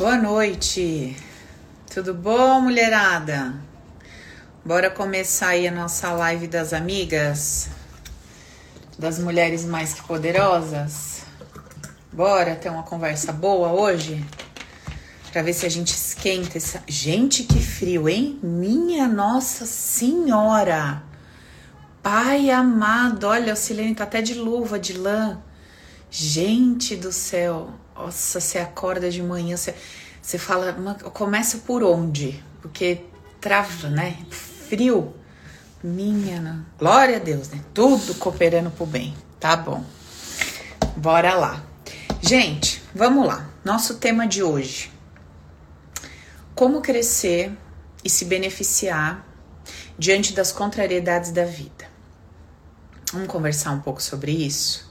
Boa noite. Tudo bom, mulherada? Bora começar aí a nossa live das amigas, das mulheres mais que poderosas. Bora ter uma conversa boa hoje? Pra ver se a gente esquenta essa. Gente, que frio, hein? Minha Nossa Senhora! Pai amado, olha, o Silene tá até de luva de lã. Gente do céu, nossa, você acorda de manhã, você, você fala, começa por onde? Porque trava, né? Frio. Minha, glória a Deus, né? Tudo cooperando pro bem. Tá bom. Bora lá. Gente, vamos lá. Nosso tema de hoje: Como crescer e se beneficiar diante das contrariedades da vida. Vamos conversar um pouco sobre isso?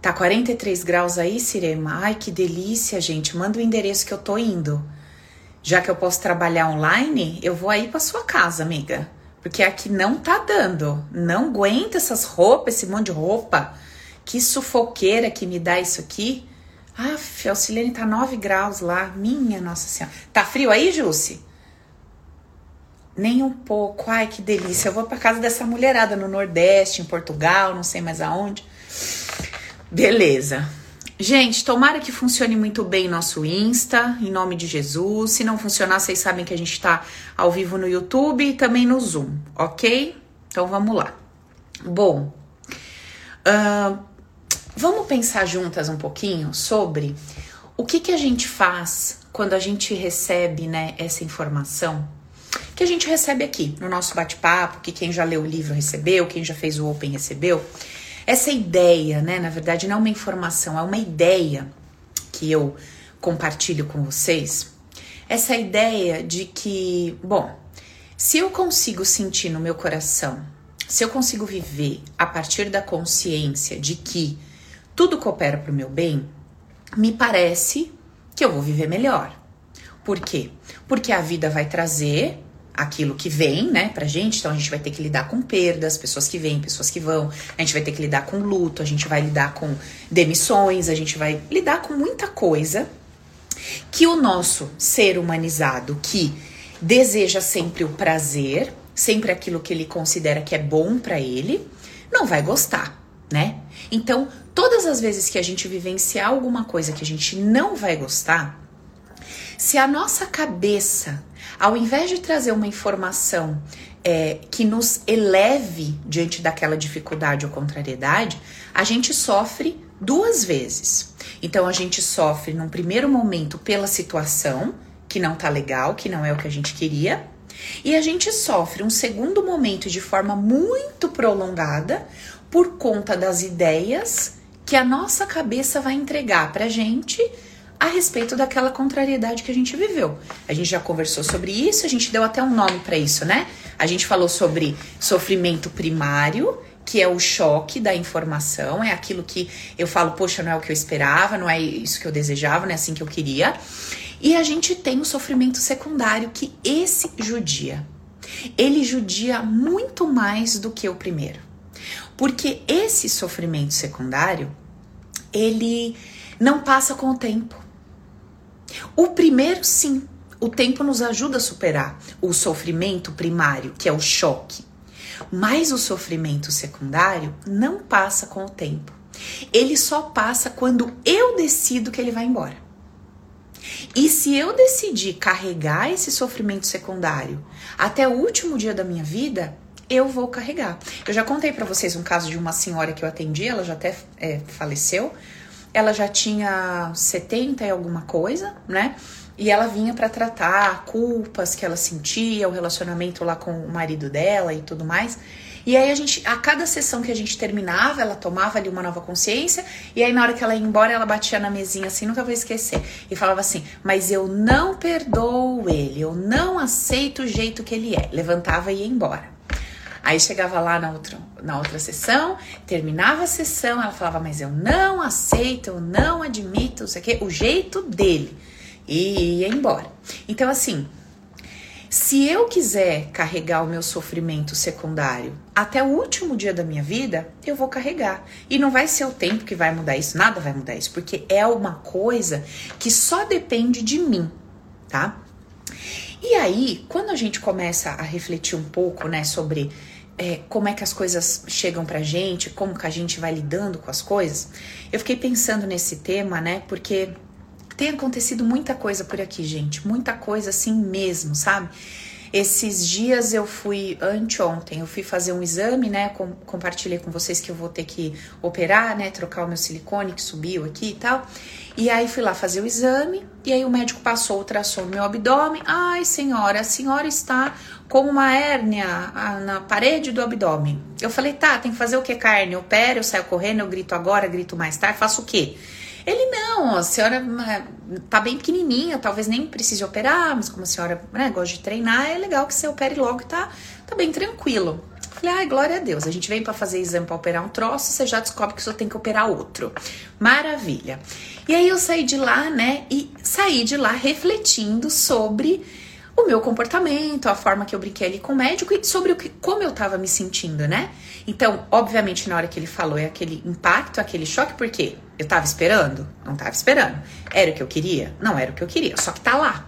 Tá 43 graus aí, Cirema? Ai, que delícia, gente. Manda o endereço que eu tô indo. Já que eu posso trabalhar online, eu vou aí pra sua casa, amiga. Porque aqui não tá dando. Não aguenta essas roupas, esse monte de roupa. Que sufoqueira que me dá isso aqui. Ah, a Auxiliane tá 9 graus lá. Minha Nossa Senhora. Tá frio aí, Jusce? Nem um pouco. Ai, que delícia. Eu vou para casa dessa mulherada no Nordeste, em Portugal, não sei mais aonde. Beleza. Gente, tomara que funcione muito bem nosso Insta, em nome de Jesus. Se não funcionar, vocês sabem que a gente tá ao vivo no YouTube e também no Zoom, ok? Então vamos lá. Bom, uh, vamos pensar juntas um pouquinho sobre o que, que a gente faz quando a gente recebe né, essa informação que a gente recebe aqui no nosso bate-papo, que quem já leu o livro recebeu, quem já fez o Open recebeu. Essa ideia, né, na verdade, não é uma informação, é uma ideia que eu compartilho com vocês. Essa ideia de que, bom, se eu consigo sentir no meu coração, se eu consigo viver a partir da consciência de que tudo coopera para o meu bem, me parece que eu vou viver melhor. Por quê? Porque a vida vai trazer aquilo que vem, né, pra gente. Então a gente vai ter que lidar com perdas, pessoas que vêm, pessoas que vão. A gente vai ter que lidar com luto, a gente vai lidar com demissões, a gente vai lidar com muita coisa que o nosso ser humanizado que deseja sempre o prazer, sempre aquilo que ele considera que é bom para ele, não vai gostar, né? Então, todas as vezes que a gente vivenciar alguma coisa que a gente não vai gostar, se a nossa cabeça ao invés de trazer uma informação é, que nos eleve diante daquela dificuldade ou contrariedade, a gente sofre duas vezes. Então a gente sofre num primeiro momento pela situação, que não tá legal, que não é o que a gente queria, e a gente sofre um segundo momento de forma muito prolongada por conta das ideias que a nossa cabeça vai entregar pra gente a respeito daquela contrariedade que a gente viveu. A gente já conversou sobre isso, a gente deu até um nome para isso, né? A gente falou sobre sofrimento primário, que é o choque da informação, é aquilo que eu falo, poxa, não é o que eu esperava, não é isso que eu desejava, não é assim que eu queria. E a gente tem o sofrimento secundário, que esse judia. Ele judia muito mais do que o primeiro. Porque esse sofrimento secundário, ele não passa com o tempo. O primeiro, sim, o tempo nos ajuda a superar o sofrimento primário, que é o choque. Mas o sofrimento secundário não passa com o tempo. Ele só passa quando eu decido que ele vai embora. E se eu decidir carregar esse sofrimento secundário até o último dia da minha vida, eu vou carregar. Eu já contei para vocês um caso de uma senhora que eu atendi, ela já até é, faleceu, ela já tinha 70 e alguma coisa, né? E ela vinha para tratar culpas que ela sentia, o relacionamento lá com o marido dela e tudo mais. E aí a gente, a cada sessão que a gente terminava, ela tomava ali uma nova consciência, e aí na hora que ela ia embora, ela batia na mesinha assim, nunca vou esquecer, e falava assim: "Mas eu não perdoo ele, eu não aceito o jeito que ele é". Levantava e ia embora. Aí chegava lá na outra, na outra sessão, terminava a sessão, ela falava, mas eu não aceito, eu não admito, não sei o quê, o jeito dele. E ia embora. Então, assim, se eu quiser carregar o meu sofrimento secundário até o último dia da minha vida, eu vou carregar. E não vai ser o tempo que vai mudar isso, nada vai mudar isso, porque é uma coisa que só depende de mim, tá? E aí, quando a gente começa a refletir um pouco, né, sobre é, como é que as coisas chegam pra gente, como que a gente vai lidando com as coisas, eu fiquei pensando nesse tema, né, porque tem acontecido muita coisa por aqui, gente, muita coisa assim mesmo, sabe? Esses dias eu fui, anteontem, eu fui fazer um exame, né? Com, compartilhei com vocês que eu vou ter que operar, né? Trocar o meu silicone que subiu aqui e tal. E aí fui lá fazer o exame, e aí o médico passou o ultrassom no meu abdômen. Ai, senhora, a senhora está com uma hérnia na parede do abdômen. Eu falei, tá, tem que fazer o que, carne? Eu opero, eu saio correndo, eu grito agora, grito mais tarde, faço o quê? Ele, não, a senhora é, tá bem pequenininha, talvez nem precise operar, mas como a senhora né, gosta de treinar, é legal que você opere logo e tá, tá bem tranquilo. Falei, ai, glória a Deus. A gente vem para fazer exame para operar um troço, você já descobre que só tem que operar outro. Maravilha. E aí eu saí de lá, né? E saí de lá refletindo sobre o meu comportamento, a forma que eu brinquei ali com o médico e sobre o que, como eu tava me sentindo, né? Então, obviamente, na hora que ele falou, é aquele impacto, aquele choque, porque eu tava esperando? Não tava esperando. Era o que eu queria? Não era o que eu queria, só que tá lá,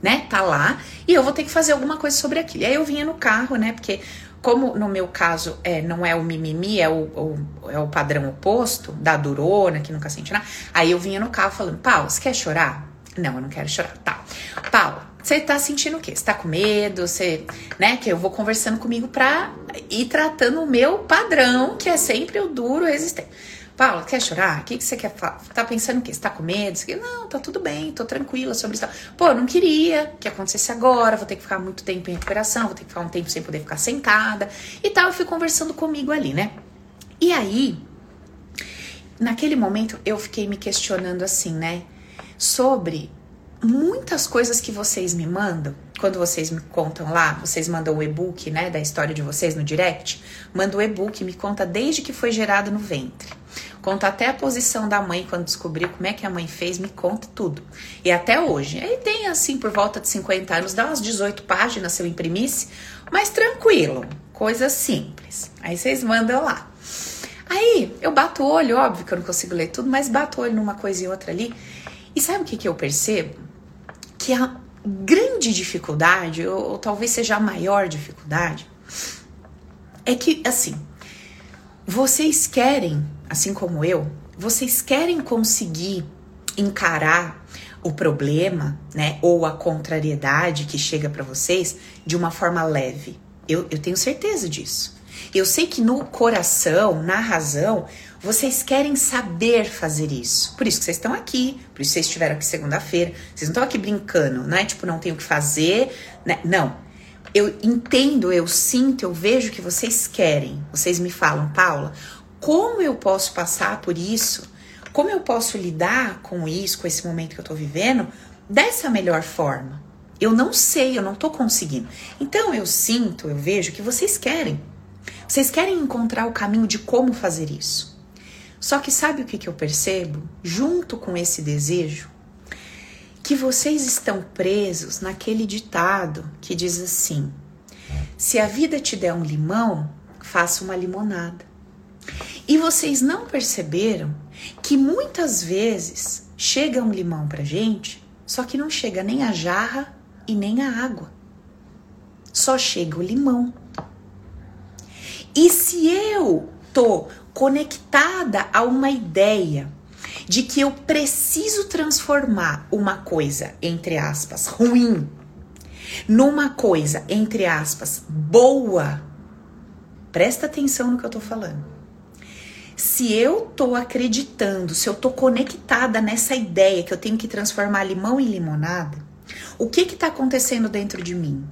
né? Tá lá e eu vou ter que fazer alguma coisa sobre aquilo. E aí eu vinha no carro, né? Porque, como no meu caso é, não é o mimimi, é o, o, é o padrão oposto da durona, que nunca sente nada. Aí eu vinha no carro falando: Paulo, você quer chorar? Não, eu não quero chorar. Tá. Paulo, você tá sentindo o quê? Você tá com medo? Você, né? Que eu vou conversando comigo pra ir tratando o meu padrão, que é sempre o duro resistente. Paula, quer chorar? O que, que você quer falar? Tá pensando o quê? Você tá com medo? Você... Não, tá tudo bem, tô tranquila sobre isso. Pô, eu não queria que acontecesse agora, vou ter que ficar muito tempo em recuperação, vou ter que ficar um tempo sem poder ficar sentada e tal. Eu fui conversando comigo ali, né? E aí, naquele momento, eu fiquei me questionando assim, né? Sobre muitas coisas que vocês me mandam, quando vocês me contam lá, vocês mandam o e-book, né, da história de vocês no direct, manda o e-book, me conta desde que foi gerado no ventre. Conta até a posição da mãe quando descobriu como é que a mãe fez, me conta tudo. E até hoje. Aí tem assim, por volta de 50 anos, dá umas 18 páginas se eu imprimisse, mas tranquilo, coisa simples. Aí vocês mandam lá. Aí eu bato o olho, óbvio que eu não consigo ler tudo, mas bato o olho numa coisa e outra ali. E sabe o que, que eu percebo? que a grande dificuldade, ou, ou talvez seja a maior dificuldade, é que, assim, vocês querem, assim como eu, vocês querem conseguir encarar o problema, né, ou a contrariedade que chega para vocês de uma forma leve. Eu, eu tenho certeza disso. Eu sei que no coração, na razão, vocês querem saber fazer isso. Por isso que vocês estão aqui, por isso que vocês estiveram aqui segunda-feira. Vocês não estão aqui brincando, não é tipo, não tenho o que fazer, né? Não. Eu entendo, eu sinto, eu vejo que vocês querem. Vocês me falam, Paula, como eu posso passar por isso? Como eu posso lidar com isso, com esse momento que eu tô vivendo, dessa melhor forma? Eu não sei, eu não tô conseguindo. Então eu sinto, eu vejo que vocês querem. Vocês querem encontrar o caminho de como fazer isso. Só que sabe o que, que eu percebo? Junto com esse desejo, que vocês estão presos naquele ditado que diz assim: se a vida te der um limão, faça uma limonada. E vocês não perceberam que muitas vezes chega um limão pra gente, só que não chega nem a jarra e nem a água. Só chega o limão. E se eu tô conectada a uma ideia de que eu preciso transformar uma coisa, entre aspas, ruim, numa coisa, entre aspas, boa, presta atenção no que eu tô falando. Se eu tô acreditando, se eu tô conectada nessa ideia que eu tenho que transformar limão em limonada, o que que tá acontecendo dentro de mim?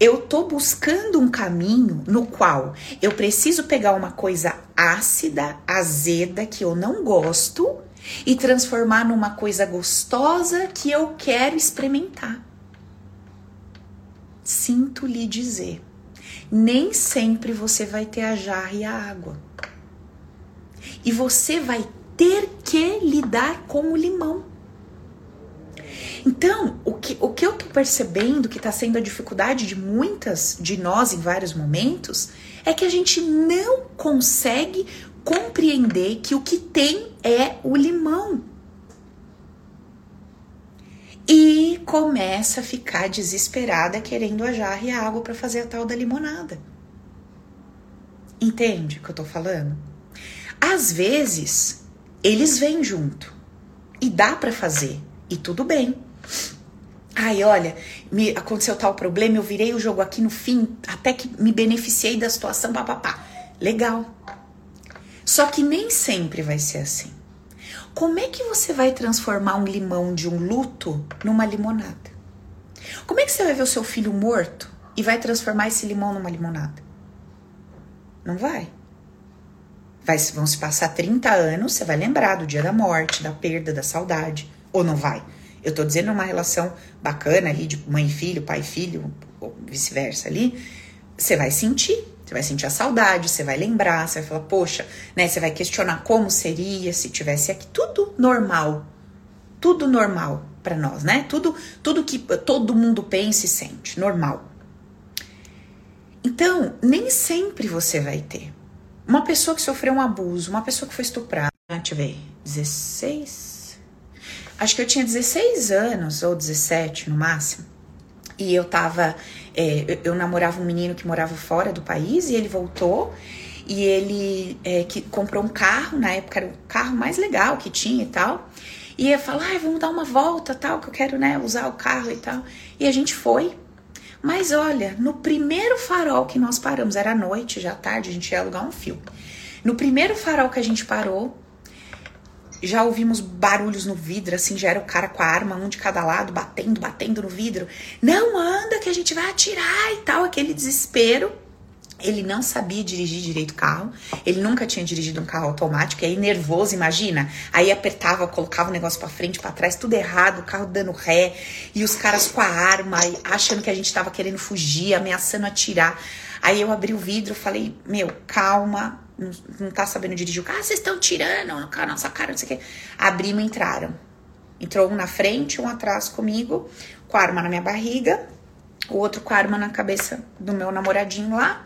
eu tô buscando um caminho no qual eu preciso pegar uma coisa ácida, azeda, que eu não gosto, e transformar numa coisa gostosa que eu quero experimentar. Sinto lhe dizer, nem sempre você vai ter a jarra e a água. E você vai ter que lidar com o limão. Então, o que, o que eu tô percebendo que está sendo a dificuldade de muitas de nós em vários momentos é que a gente não consegue compreender que o que tem é o limão. E começa a ficar desesperada querendo a jarra e a água para fazer a tal da limonada. Entende o que eu tô falando? Às vezes, eles vêm junto e dá para fazer e tudo bem. Ai, olha, me aconteceu tal problema, eu virei o jogo aqui no fim, até que me beneficiei da situação, papapá. Legal. Só que nem sempre vai ser assim. Como é que você vai transformar um limão de um luto numa limonada? Como é que você vai ver o seu filho morto e vai transformar esse limão numa limonada? Não vai. Vai vão se passar 30 anos, você vai lembrar do dia da morte, da perda, da saudade. Ou não vai? Eu tô dizendo uma relação bacana ali de mãe filho, pai filho, ou vice-versa ali. Você vai sentir. Você vai sentir a saudade, você vai lembrar, você vai falar, poxa, né? Você vai questionar como seria se tivesse aqui. Tudo normal. Tudo normal para nós, né? Tudo, tudo que todo mundo pensa e sente, normal. Então, nem sempre você vai ter. Uma pessoa que sofreu um abuso, uma pessoa que foi estuprada, deixa eu ver, 16? Acho que eu tinha 16 anos, ou 17 no máximo. E eu tava. É, eu, eu, namorava um menino que morava fora do país e ele voltou. E ele é, que comprou um carro, na época era o carro mais legal que tinha e tal. E ia falar, ah, vamos dar uma volta, tal, que eu quero, né, usar o carro e tal. E a gente foi. Mas olha, no primeiro farol que nós paramos, era noite, já tarde, a gente ia alugar um filme. No primeiro farol que a gente parou, já ouvimos barulhos no vidro, assim, já era o cara com a arma, um de cada lado, batendo, batendo no vidro. Não anda, que a gente vai atirar e tal, aquele desespero. Ele não sabia dirigir direito o carro, ele nunca tinha dirigido um carro automático, e aí nervoso, imagina. Aí apertava, colocava o negócio para frente, para trás, tudo errado, o carro dando ré, e os caras com a arma, achando que a gente tava querendo fugir, ameaçando atirar. Aí eu abri o vidro, falei: "Meu, calma, não, não tá sabendo dirigir o carro, vocês estão tirando na nossa cara, não sei o que. Abrimos e entraram. Entrou um na frente, um atrás comigo, com a arma na minha barriga, o outro com a arma na cabeça do meu namoradinho lá.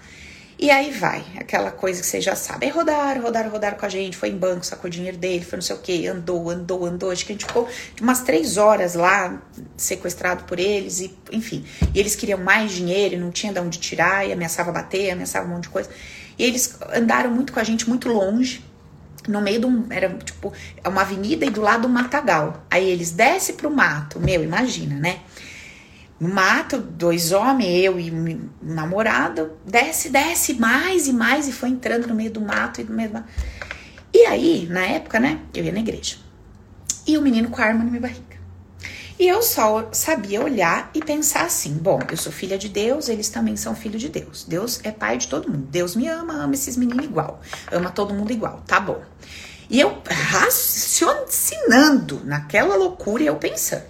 E aí vai, aquela coisa que vocês já sabem. Rodaram, rodaram, rodaram com a gente, foi em banco, sacou dinheiro dele, foi não sei o que, andou, andou, andou. Acho que a gente ficou umas três horas lá, sequestrado por eles, e enfim. E eles queriam mais dinheiro, não tinha de onde tirar, e ameaçava bater, ameaçava um monte de coisa. E eles andaram muito com a gente, muito longe, no meio de um. Era tipo uma avenida e do lado um matagal. Aí eles descem pro mato, meu, imagina, né? No mato, dois homens, eu e um namorado, desce, desce mais e mais, e foi entrando no meio do mato e no meio do mato. E aí, na época, né, eu ia na igreja. E o menino com a arma na minha barriga. E eu só sabia olhar e pensar assim: bom, eu sou filha de Deus, eles também são filhos de Deus. Deus é pai de todo mundo. Deus me ama, ama esses meninos igual. Ama todo mundo igual, tá bom. E eu raciocinando naquela loucura, eu pensando.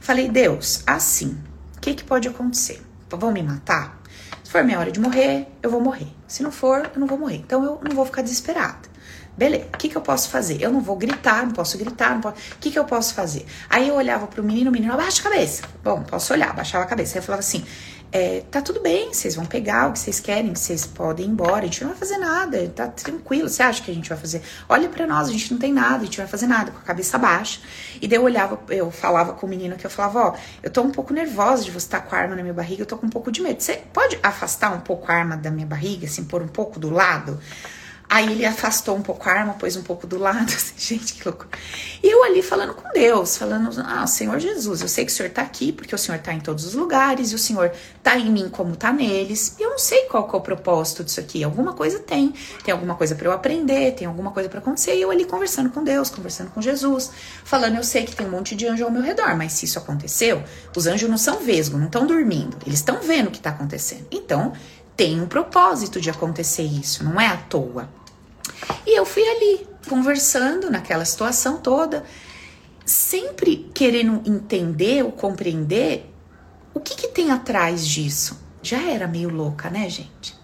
Falei, Deus, assim, o que, que pode acontecer? Vão me matar? Se for minha hora de morrer, eu vou morrer. Se não for, eu não vou morrer. Então eu não vou ficar desesperada. Beleza, o que, que eu posso fazer? Eu não vou gritar, não posso gritar, não posso... O que, que eu posso fazer? Aí eu olhava pro menino, o menino abaixa a cabeça. Bom, posso olhar, abaixava a cabeça. Aí eu falava assim: é, tá tudo bem, vocês vão pegar o que vocês querem, vocês podem ir embora, a gente não vai fazer nada, tá tranquilo. Você acha que a gente vai fazer? Olha para nós, a gente não tem nada, a gente vai fazer nada, com a cabeça baixa. E daí eu olhava, eu falava com o menino que eu falava: ó, eu tô um pouco nervosa de você estar tá com a arma na minha barriga, eu tô com um pouco de medo. Você pode afastar um pouco a arma da minha barriga, assim, pôr um pouco do lado? Aí ele afastou um pouco a arma, pôs um pouco do lado, assim, gente, que loucura. E eu ali falando com Deus, falando, ah, Senhor Jesus, eu sei que o Senhor tá aqui, porque o Senhor tá em todos os lugares, e o Senhor tá em mim como tá neles. E eu não sei qual que é o propósito disso aqui. Alguma coisa tem, tem alguma coisa para eu aprender, tem alguma coisa para acontecer. E eu ali conversando com Deus, conversando com Jesus, falando, eu sei que tem um monte de anjo ao meu redor, mas se isso aconteceu, os anjos não são vesgo, não estão dormindo, eles estão vendo o que tá acontecendo. Então, tem um propósito de acontecer isso, não é à toa. E eu fui ali, conversando naquela situação toda, sempre querendo entender ou compreender o que, que tem atrás disso. Já era meio louca, né, gente?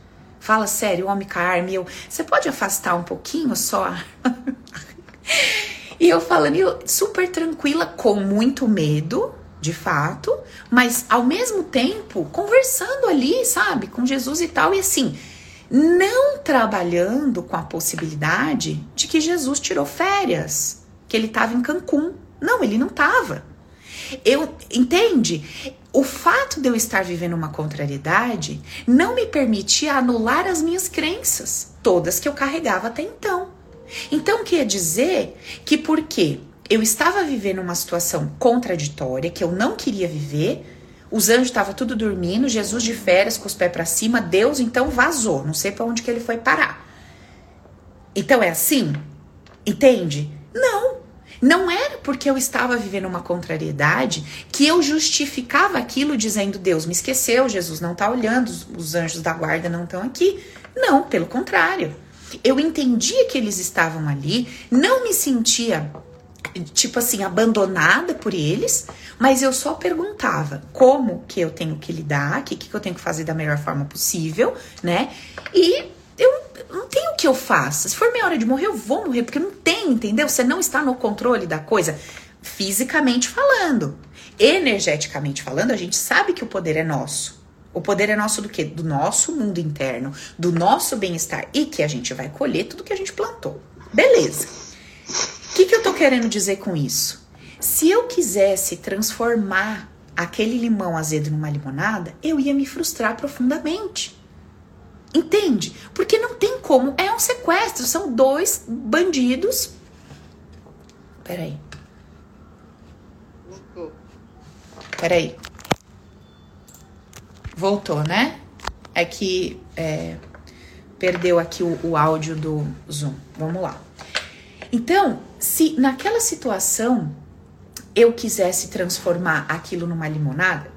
Fala sério, homem com a arma, eu, você pode afastar um pouquinho só? e eu falando, eu super tranquila, com muito medo, de fato, mas ao mesmo tempo conversando ali, sabe, com Jesus e tal, e assim, não trabalhando com a possibilidade de que Jesus tirou férias, que ele estava em Cancún. Não, ele não estava. Eu entende? O fato de eu estar vivendo uma contrariedade não me permitia anular as minhas crenças, todas que eu carregava até então. Então quer dizer que porque eu estava vivendo uma situação contraditória que eu não queria viver, os anjos estavam tudo dormindo, Jesus de férias com os pés para cima, Deus então vazou, não sei para onde que ele foi parar. Então é assim? Entende? Não. Não era porque eu estava vivendo uma contrariedade que eu justificava aquilo dizendo Deus me esqueceu, Jesus não está olhando, os anjos da guarda não estão aqui. Não, pelo contrário. Eu entendia que eles estavam ali, não me sentia tipo assim, abandonada por eles, mas eu só perguntava como que eu tenho que lidar, o que, que eu tenho que fazer da melhor forma possível, né? E eu não tenho o que eu faça. Se for minha hora de morrer, eu vou morrer, porque não tem, entendeu? Você não está no controle da coisa, fisicamente falando. Energeticamente falando, a gente sabe que o poder é nosso. O poder é nosso do quê? Do nosso mundo interno, do nosso bem-estar e que a gente vai colher tudo que a gente plantou. Beleza. O que, que eu tô querendo dizer com isso? Se eu quisesse transformar aquele limão azedo numa limonada, eu ia me frustrar profundamente. Entende? Porque não tem como. É um sequestro. São dois bandidos. Peraí. Peraí. Voltou, né? É que é, perdeu aqui o, o áudio do Zoom. Vamos lá. Então, se naquela situação eu quisesse transformar aquilo numa limonada,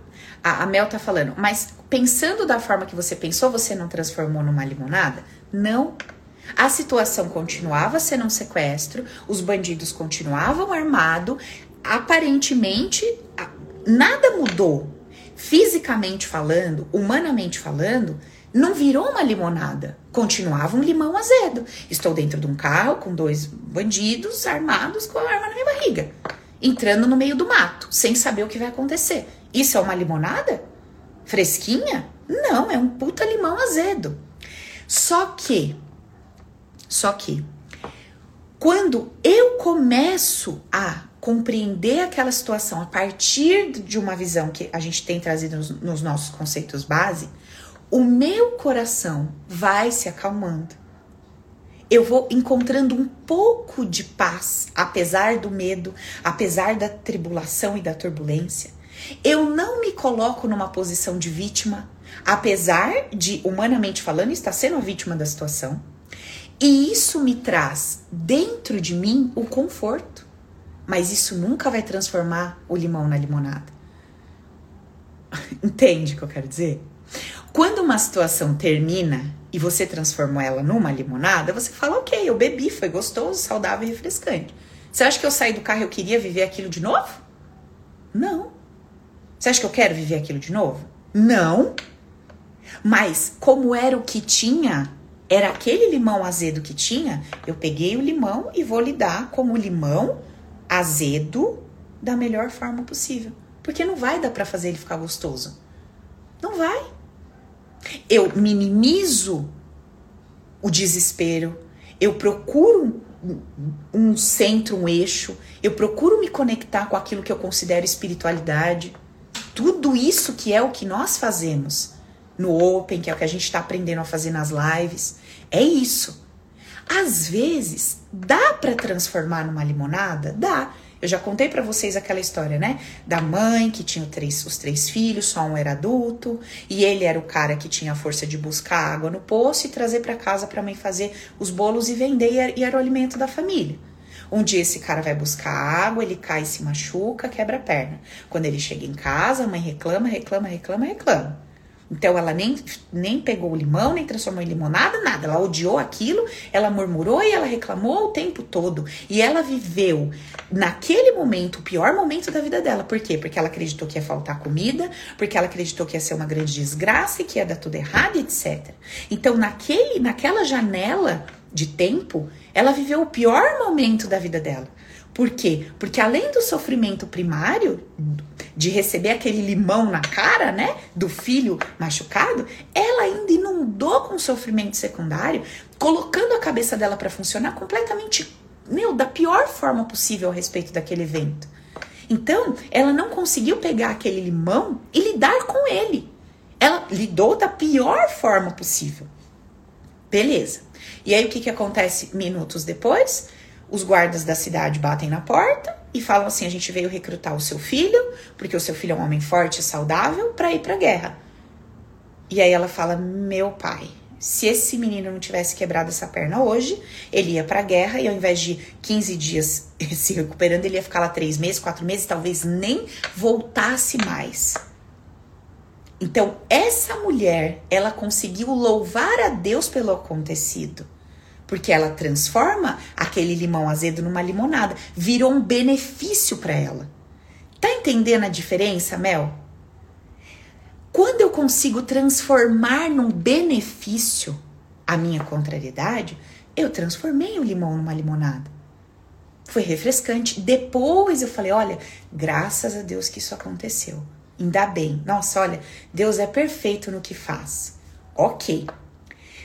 a, a Mel tá falando, mas pensando da forma que você pensou, você não transformou numa limonada? Não. A situação continuava sendo um sequestro, os bandidos continuavam armados, aparentemente nada mudou. Fisicamente falando, humanamente falando, não virou uma limonada, continuava um limão azedo. Estou dentro de um carro com dois bandidos armados com a arma na minha barriga, entrando no meio do mato, sem saber o que vai acontecer. Isso é uma limonada? Fresquinha? Não, é um puta limão azedo. Só que, só que, quando eu começo a compreender aquela situação a partir de uma visão que a gente tem trazido nos, nos nossos conceitos base, o meu coração vai se acalmando. Eu vou encontrando um pouco de paz, apesar do medo, apesar da tribulação e da turbulência. Eu não me coloco numa posição de vítima, apesar de, humanamente falando, estar sendo a vítima da situação. E isso me traz dentro de mim o conforto. Mas isso nunca vai transformar o limão na limonada. Entende o que eu quero dizer? Quando uma situação termina e você transformou ela numa limonada, você fala, ok, eu bebi, foi gostoso, saudável e refrescante. Você acha que eu saí do carro e eu queria viver aquilo de novo? Não. Você acha que eu quero viver aquilo de novo? Não. Mas como era o que tinha, era aquele limão azedo que tinha, eu peguei o limão e vou lidar como limão azedo da melhor forma possível. Porque não vai dar para fazer ele ficar gostoso. Não vai. Eu minimizo o desespero, eu procuro um centro, um eixo, eu procuro me conectar com aquilo que eu considero espiritualidade. Tudo isso que é o que nós fazemos no Open, que é o que a gente está aprendendo a fazer nas lives, é isso. Às vezes, dá para transformar numa limonada? Dá. Eu já contei para vocês aquela história, né? Da mãe que tinha três, os três filhos, só um era adulto, e ele era o cara que tinha a força de buscar água no poço e trazer para casa para mãe fazer os bolos e vender, e era o alimento da família. Um dia esse cara vai buscar água, ele cai, se machuca, quebra a perna. Quando ele chega em casa, a mãe reclama, reclama, reclama, reclama. Então ela nem, nem pegou o limão, nem transformou em limonada, nada. Ela odiou aquilo, ela murmurou e ela reclamou o tempo todo. E ela viveu naquele momento, o pior momento da vida dela. Por quê? Porque ela acreditou que ia faltar comida, porque ela acreditou que ia ser uma grande desgraça e que ia dar tudo errado, etc. Então, naquele, naquela janela de tempo, ela viveu o pior momento da vida dela. Por quê? Porque além do sofrimento primário, de receber aquele limão na cara, né, do filho machucado, ela ainda inundou com sofrimento secundário, colocando a cabeça dela para funcionar completamente, meu, da pior forma possível a respeito daquele evento. Então, ela não conseguiu pegar aquele limão e lidar com ele. Ela lidou da pior forma possível. Beleza. E aí o que, que acontece minutos depois? Os guardas da cidade batem na porta e falam assim: a gente veio recrutar o seu filho, porque o seu filho é um homem forte e saudável, para ir para a guerra. E aí ela fala: meu pai, se esse menino não tivesse quebrado essa perna hoje, ele ia para a guerra e ao invés de 15 dias se recuperando, ele ia ficar lá três meses, quatro meses, talvez nem voltasse mais. Então, essa mulher, ela conseguiu louvar a Deus pelo acontecido. Porque ela transforma aquele limão azedo numa limonada, virou um benefício para ela. Tá entendendo a diferença, Mel? Quando eu consigo transformar num benefício a minha contrariedade, eu transformei o limão numa limonada. Foi refrescante. Depois eu falei: olha, graças a Deus que isso aconteceu. Ainda bem. Nossa, olha, Deus é perfeito no que faz. Ok.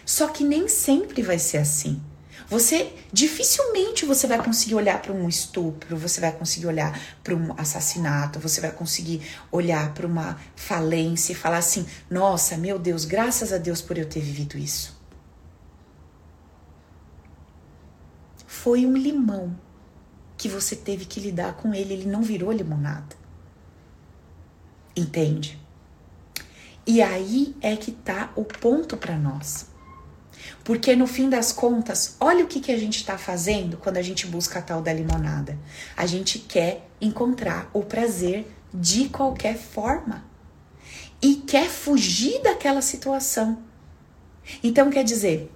Só que nem sempre vai ser assim. Você dificilmente você vai conseguir olhar para um estupro, você vai conseguir olhar para um assassinato, você vai conseguir olhar para uma falência e falar assim: "Nossa, meu Deus, graças a Deus por eu ter vivido isso". Foi um limão que você teve que lidar com ele, ele não virou limonada. Entende? E aí é que tá o ponto para nós. Porque no fim das contas, olha o que, que a gente está fazendo quando a gente busca a tal da limonada. A gente quer encontrar o prazer de qualquer forma e quer fugir daquela situação. Então, quer dizer,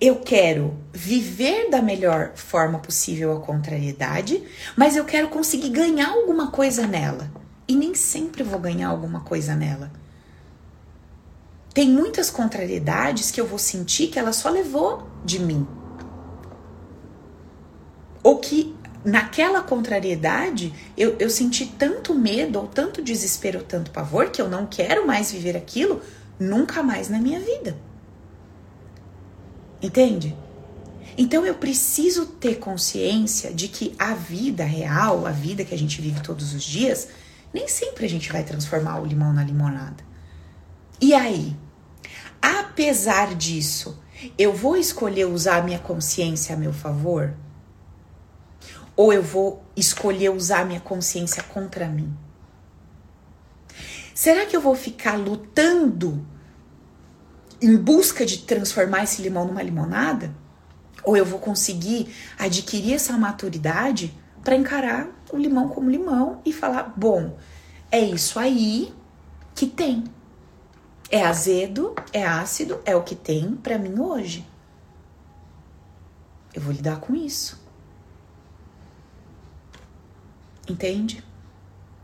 eu quero viver da melhor forma possível a contrariedade, mas eu quero conseguir ganhar alguma coisa nela e nem sempre vou ganhar alguma coisa nela. Tem muitas contrariedades que eu vou sentir que ela só levou de mim. Ou que naquela contrariedade eu, eu senti tanto medo, ou tanto desespero, ou tanto pavor, que eu não quero mais viver aquilo nunca mais na minha vida. Entende? Então eu preciso ter consciência de que a vida real, a vida que a gente vive todos os dias, nem sempre a gente vai transformar o limão na limonada. E aí? Apesar disso, eu vou escolher usar a minha consciência a meu favor? Ou eu vou escolher usar a minha consciência contra mim? Será que eu vou ficar lutando em busca de transformar esse limão numa limonada? Ou eu vou conseguir adquirir essa maturidade para encarar o limão como limão e falar: bom, é isso aí que tem. É azedo, é ácido, é o que tem para mim hoje. Eu vou lidar com isso. Entende?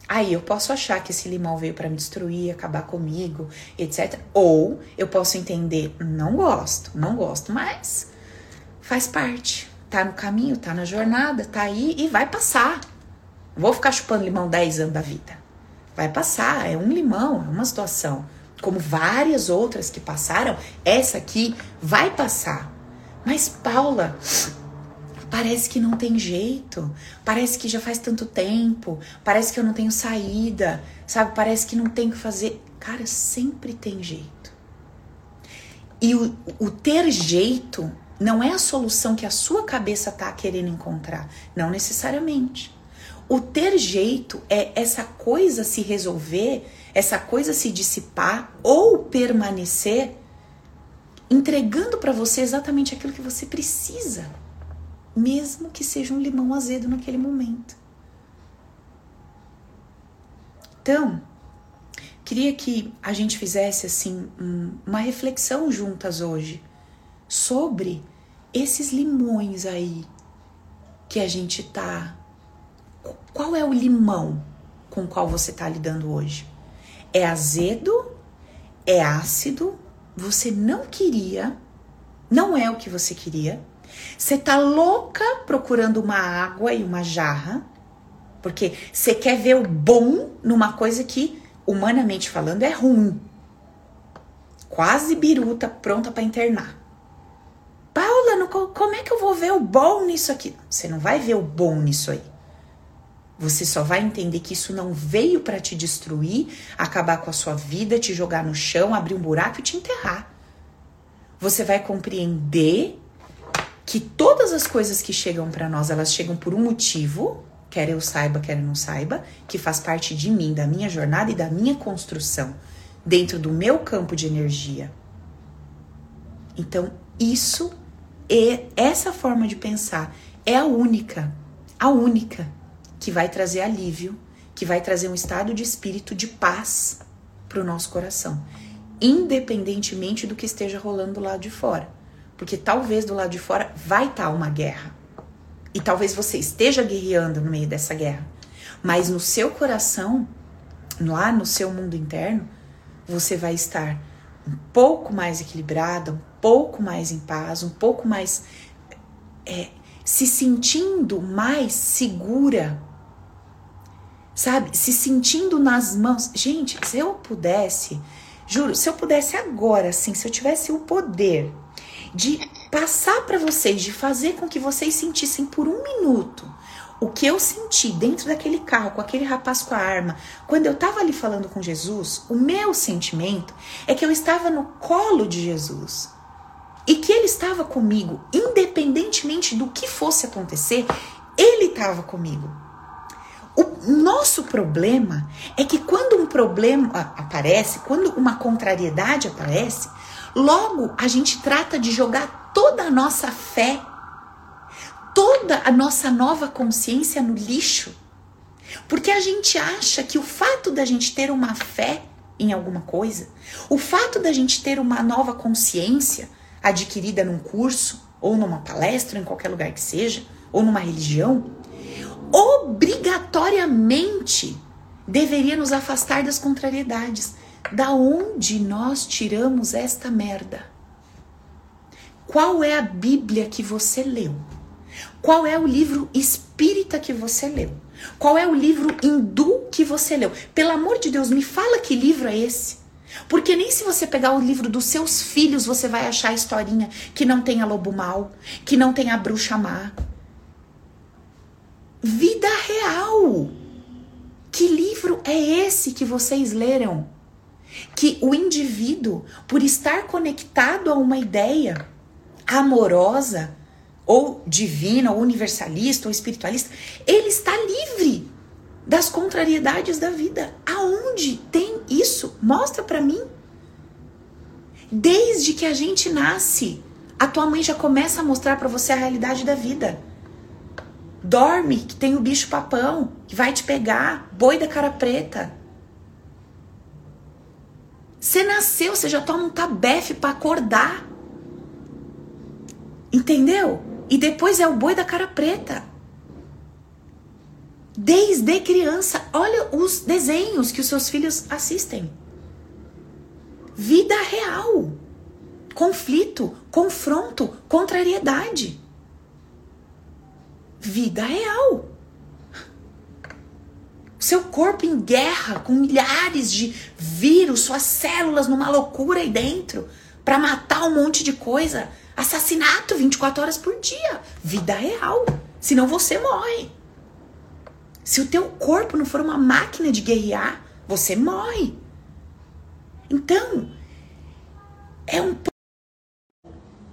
Aí eu posso achar que esse limão veio para me destruir, acabar comigo, etc. Ou eu posso entender, não gosto, não gosto, mas faz parte. Tá no caminho, tá na jornada, tá aí e vai passar. Vou ficar chupando limão 10 anos da vida. Vai passar, é um limão, é uma situação. Como várias outras que passaram, essa aqui vai passar. Mas, Paula, parece que não tem jeito, parece que já faz tanto tempo, parece que eu não tenho saída, sabe? Parece que não tem o que fazer. Cara, sempre tem jeito. E o, o ter jeito não é a solução que a sua cabeça tá querendo encontrar, não necessariamente. O ter jeito é essa coisa se resolver, essa coisa se dissipar ou permanecer entregando para você exatamente aquilo que você precisa, mesmo que seja um limão azedo naquele momento. Então, queria que a gente fizesse assim uma reflexão juntas hoje sobre esses limões aí que a gente tá qual é o limão com o qual você está lidando hoje? É azedo? É ácido? Você não queria? Não é o que você queria? Você tá louca procurando uma água e uma jarra? Porque você quer ver o bom numa coisa que, humanamente falando, é ruim. Quase biruta, pronta para internar. Paula, como é que eu vou ver o bom nisso aqui? Você não vai ver o bom nisso aí. Você só vai entender que isso não veio para te destruir, acabar com a sua vida, te jogar no chão, abrir um buraco e te enterrar. Você vai compreender que todas as coisas que chegam para nós, elas chegam por um motivo, quer eu saiba, quer eu não saiba, que faz parte de mim, da minha jornada e da minha construção, dentro do meu campo de energia. Então, isso e essa forma de pensar é a única, a única que vai trazer alívio, que vai trazer um estado de espírito de paz para o nosso coração, independentemente do que esteja rolando do lado de fora. Porque talvez do lado de fora vai estar tá uma guerra. E talvez você esteja guerreando no meio dessa guerra. Mas no seu coração, lá no seu mundo interno, você vai estar um pouco mais equilibrada, um pouco mais em paz, um pouco mais é, se sentindo mais segura, sabe? Se sentindo nas mãos. Gente, se eu pudesse, juro, se eu pudesse agora, assim, se eu tivesse o poder de passar para vocês, de fazer com que vocês sentissem por um minuto o que eu senti dentro daquele carro, com aquele rapaz com a arma, quando eu estava ali falando com Jesus, o meu sentimento é que eu estava no colo de Jesus e que ele estava comigo, independentemente do que fosse acontecer, ele estava comigo. O nosso problema é que quando um problema aparece, quando uma contrariedade aparece, logo a gente trata de jogar toda a nossa fé toda a nossa nova consciência no lixo. Porque a gente acha que o fato da gente ter uma fé em alguma coisa, o fato da gente ter uma nova consciência adquirida num curso, ou numa palestra, em qualquer lugar que seja, ou numa religião, obrigatoriamente deveria nos afastar das contrariedades. Da onde nós tiramos esta merda? Qual é a Bíblia que você leu? Qual é o livro espírita que você leu? Qual é o livro hindu que você leu? Pelo amor de Deus, me fala que livro é esse. Porque nem se você pegar o livro dos seus filhos, você vai achar a historinha que não tem a lobo mal, que não tem a bruxa má. Vida real. Que livro é esse que vocês leram? Que o indivíduo, por estar conectado a uma ideia amorosa, ou divina, ou universalista, ou espiritualista, ele está livre das contrariedades da vida. Aonde tem isso? Mostra para mim. Desde que a gente nasce, a tua mãe já começa a mostrar para você a realidade da vida. Dorme, que tem o bicho papão, que vai te pegar, boi da cara preta. Você nasceu, você já toma um tabefe para acordar. Entendeu? E depois é o boi da cara preta. Desde criança, olha os desenhos que os seus filhos assistem. Vida real. Conflito, confronto, contrariedade. Vida real. Seu corpo em guerra com milhares de vírus, suas células numa loucura aí dentro para matar um monte de coisa Assassinato 24 horas por dia. Vida real. Senão você morre. Se o teu corpo não for uma máquina de guerrear, você morre. Então, é um.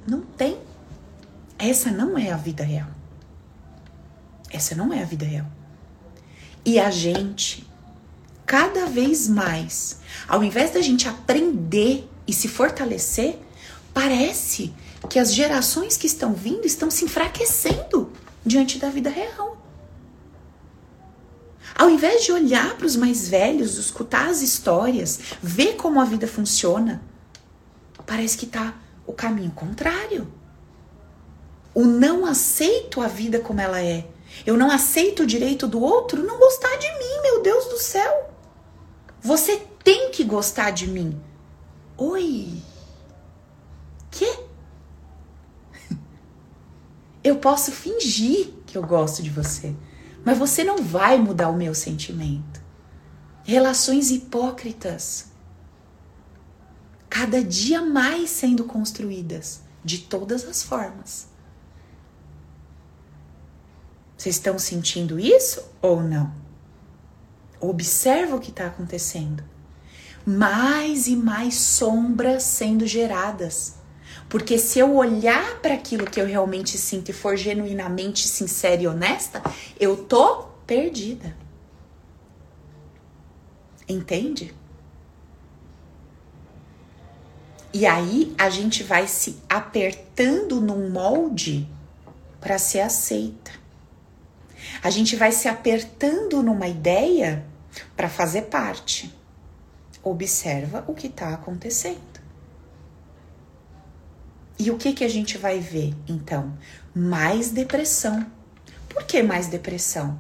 Não tem. Essa não é a vida real. Essa não é a vida real. E a gente, cada vez mais, ao invés da gente aprender e se fortalecer, parece que as gerações que estão vindo estão se enfraquecendo diante da vida real. Ao invés de olhar para os mais velhos, escutar as histórias, ver como a vida funciona, parece que está o caminho contrário. O não aceito a vida como ela é. Eu não aceito o direito do outro não gostar de mim, meu Deus do céu. Você tem que gostar de mim. Oi. Que? Eu posso fingir que eu gosto de você, Mas você não vai mudar o meu sentimento. Relações hipócritas. Cada dia mais sendo construídas de todas as formas. Vocês estão sentindo isso ou não? Observa o que está acontecendo. Mais e mais sombras sendo geradas. Porque se eu olhar para aquilo que eu realmente sinto e for genuinamente sincera e honesta, eu tô perdida. Entende? E aí a gente vai se apertando num molde para ser aceita. A gente vai se apertando numa ideia para fazer parte. Observa o que está acontecendo. E o que que a gente vai ver então? Mais depressão. Por que mais depressão?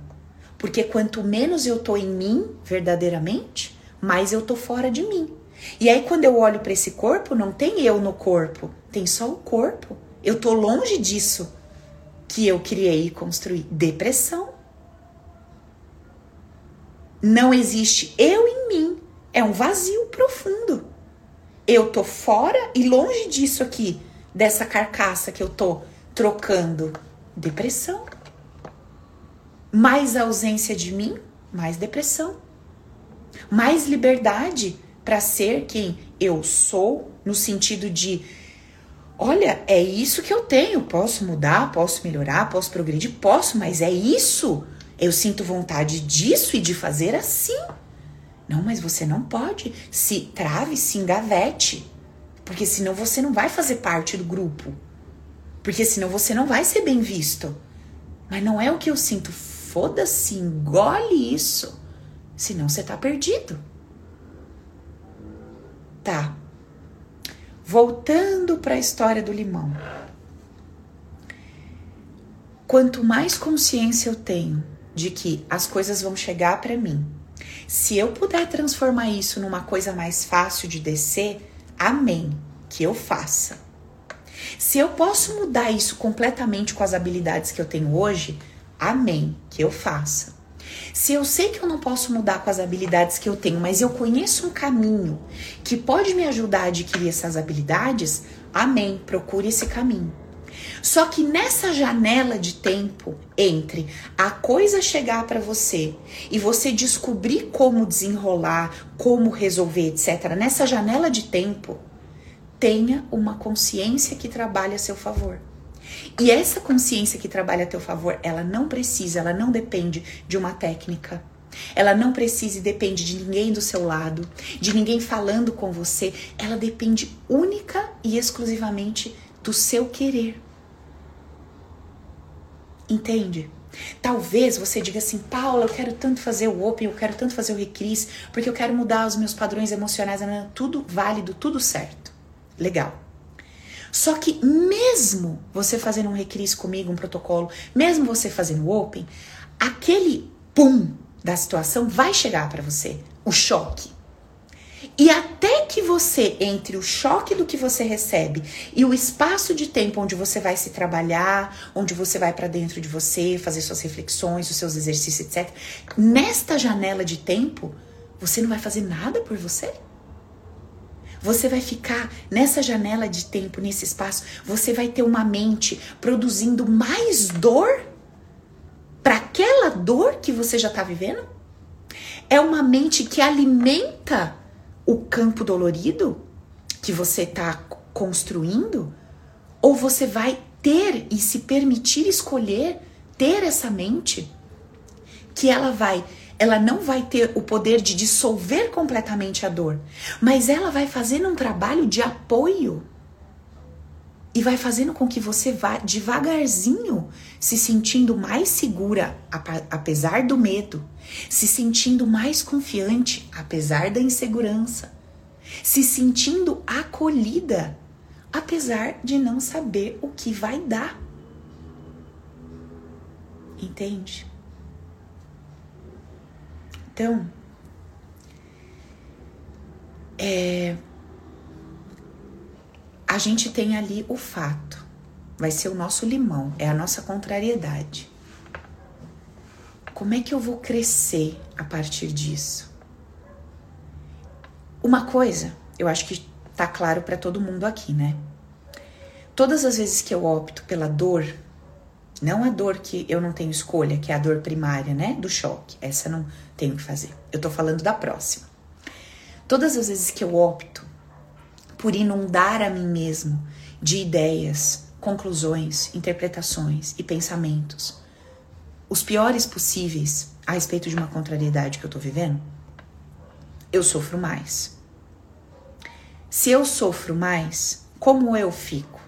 Porque quanto menos eu tô em mim verdadeiramente, mais eu tô fora de mim. E aí, quando eu olho para esse corpo, não tem eu no corpo, tem só o corpo. Eu tô longe disso que eu criei e construí. Depressão. Não existe eu em mim. É um vazio profundo. Eu tô fora e longe disso aqui, dessa carcaça que eu tô trocando. Depressão. Mais ausência de mim, mais depressão. Mais liberdade para ser quem eu sou, no sentido de: olha, é isso que eu tenho, posso mudar, posso melhorar, posso progredir, posso, mas é isso. Eu sinto vontade disso e de fazer assim. Não, mas você não pode. Se trave, se engavete. Porque senão você não vai fazer parte do grupo. Porque senão você não vai ser bem visto. Mas não é o que eu sinto. Foda-se, engole isso. Senão você tá perdido. Tá. Voltando para a história do limão. Quanto mais consciência eu tenho de que as coisas vão chegar para mim, se eu puder transformar isso numa coisa mais fácil de descer, amém, que eu faça. Se eu posso mudar isso completamente com as habilidades que eu tenho hoje, amém, que eu faça. Se eu sei que eu não posso mudar com as habilidades que eu tenho, mas eu conheço um caminho que pode me ajudar a adquirir essas habilidades, amém, procure esse caminho. Só que nessa janela de tempo entre a coisa chegar para você e você descobrir como desenrolar, como resolver, etc., nessa janela de tempo, tenha uma consciência que trabalhe a seu favor. E essa consciência que trabalha a teu favor, ela não precisa, ela não depende de uma técnica. Ela não precisa e depende de ninguém do seu lado, de ninguém falando com você. Ela depende única e exclusivamente do seu querer. Entende? Talvez você diga assim, Paula, eu quero tanto fazer o Open, eu quero tanto fazer o Recris, porque eu quero mudar os meus padrões emocionais, tudo válido, tudo certo. Legal. Só que mesmo você fazendo um recris comigo, um protocolo, mesmo você fazendo o open, aquele pum da situação vai chegar para você, o choque. E até que você entre o choque do que você recebe e o espaço de tempo onde você vai se trabalhar, onde você vai para dentro de você, fazer suas reflexões, os seus exercícios, etc. Nesta janela de tempo, você não vai fazer nada por você? Você vai ficar nessa janela de tempo, nesse espaço, você vai ter uma mente produzindo mais dor para aquela dor que você já está vivendo? É uma mente que alimenta o campo dolorido que você está construindo? Ou você vai ter e se permitir escolher ter essa mente que ela vai ela não vai ter o poder de dissolver completamente a dor, mas ela vai fazendo um trabalho de apoio e vai fazendo com que você vá devagarzinho se sentindo mais segura, apesar do medo, se sentindo mais confiante, apesar da insegurança, se sentindo acolhida, apesar de não saber o que vai dar. Entende? Então, é, a gente tem ali o fato, vai ser o nosso limão, é a nossa contrariedade. como é que eu vou crescer a partir disso? Uma coisa, eu acho que tá claro para todo mundo aqui, né? Todas as vezes que eu opto pela dor, não a dor que eu não tenho escolha, que é a dor primária, né? Do choque. Essa não tenho que fazer. Eu tô falando da próxima. Todas as vezes que eu opto por inundar a mim mesmo de ideias, conclusões, interpretações e pensamentos, os piores possíveis a respeito de uma contrariedade que eu tô vivendo, eu sofro mais. Se eu sofro mais, como eu fico?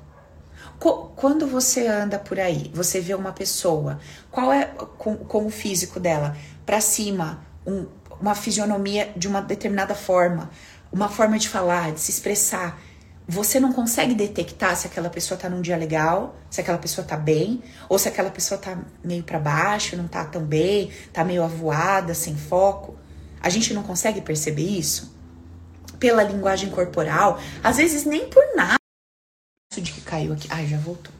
Quando você anda por aí, você vê uma pessoa, qual é com, com o físico dela? Para cima, um, uma fisionomia de uma determinada forma, uma forma de falar, de se expressar. Você não consegue detectar se aquela pessoa tá num dia legal, se aquela pessoa tá bem, ou se aquela pessoa tá meio para baixo, não tá tão bem, tá meio avoada, sem foco. A gente não consegue perceber isso pela linguagem corporal, às vezes nem por nada de que caiu aqui. Ai, já voltou.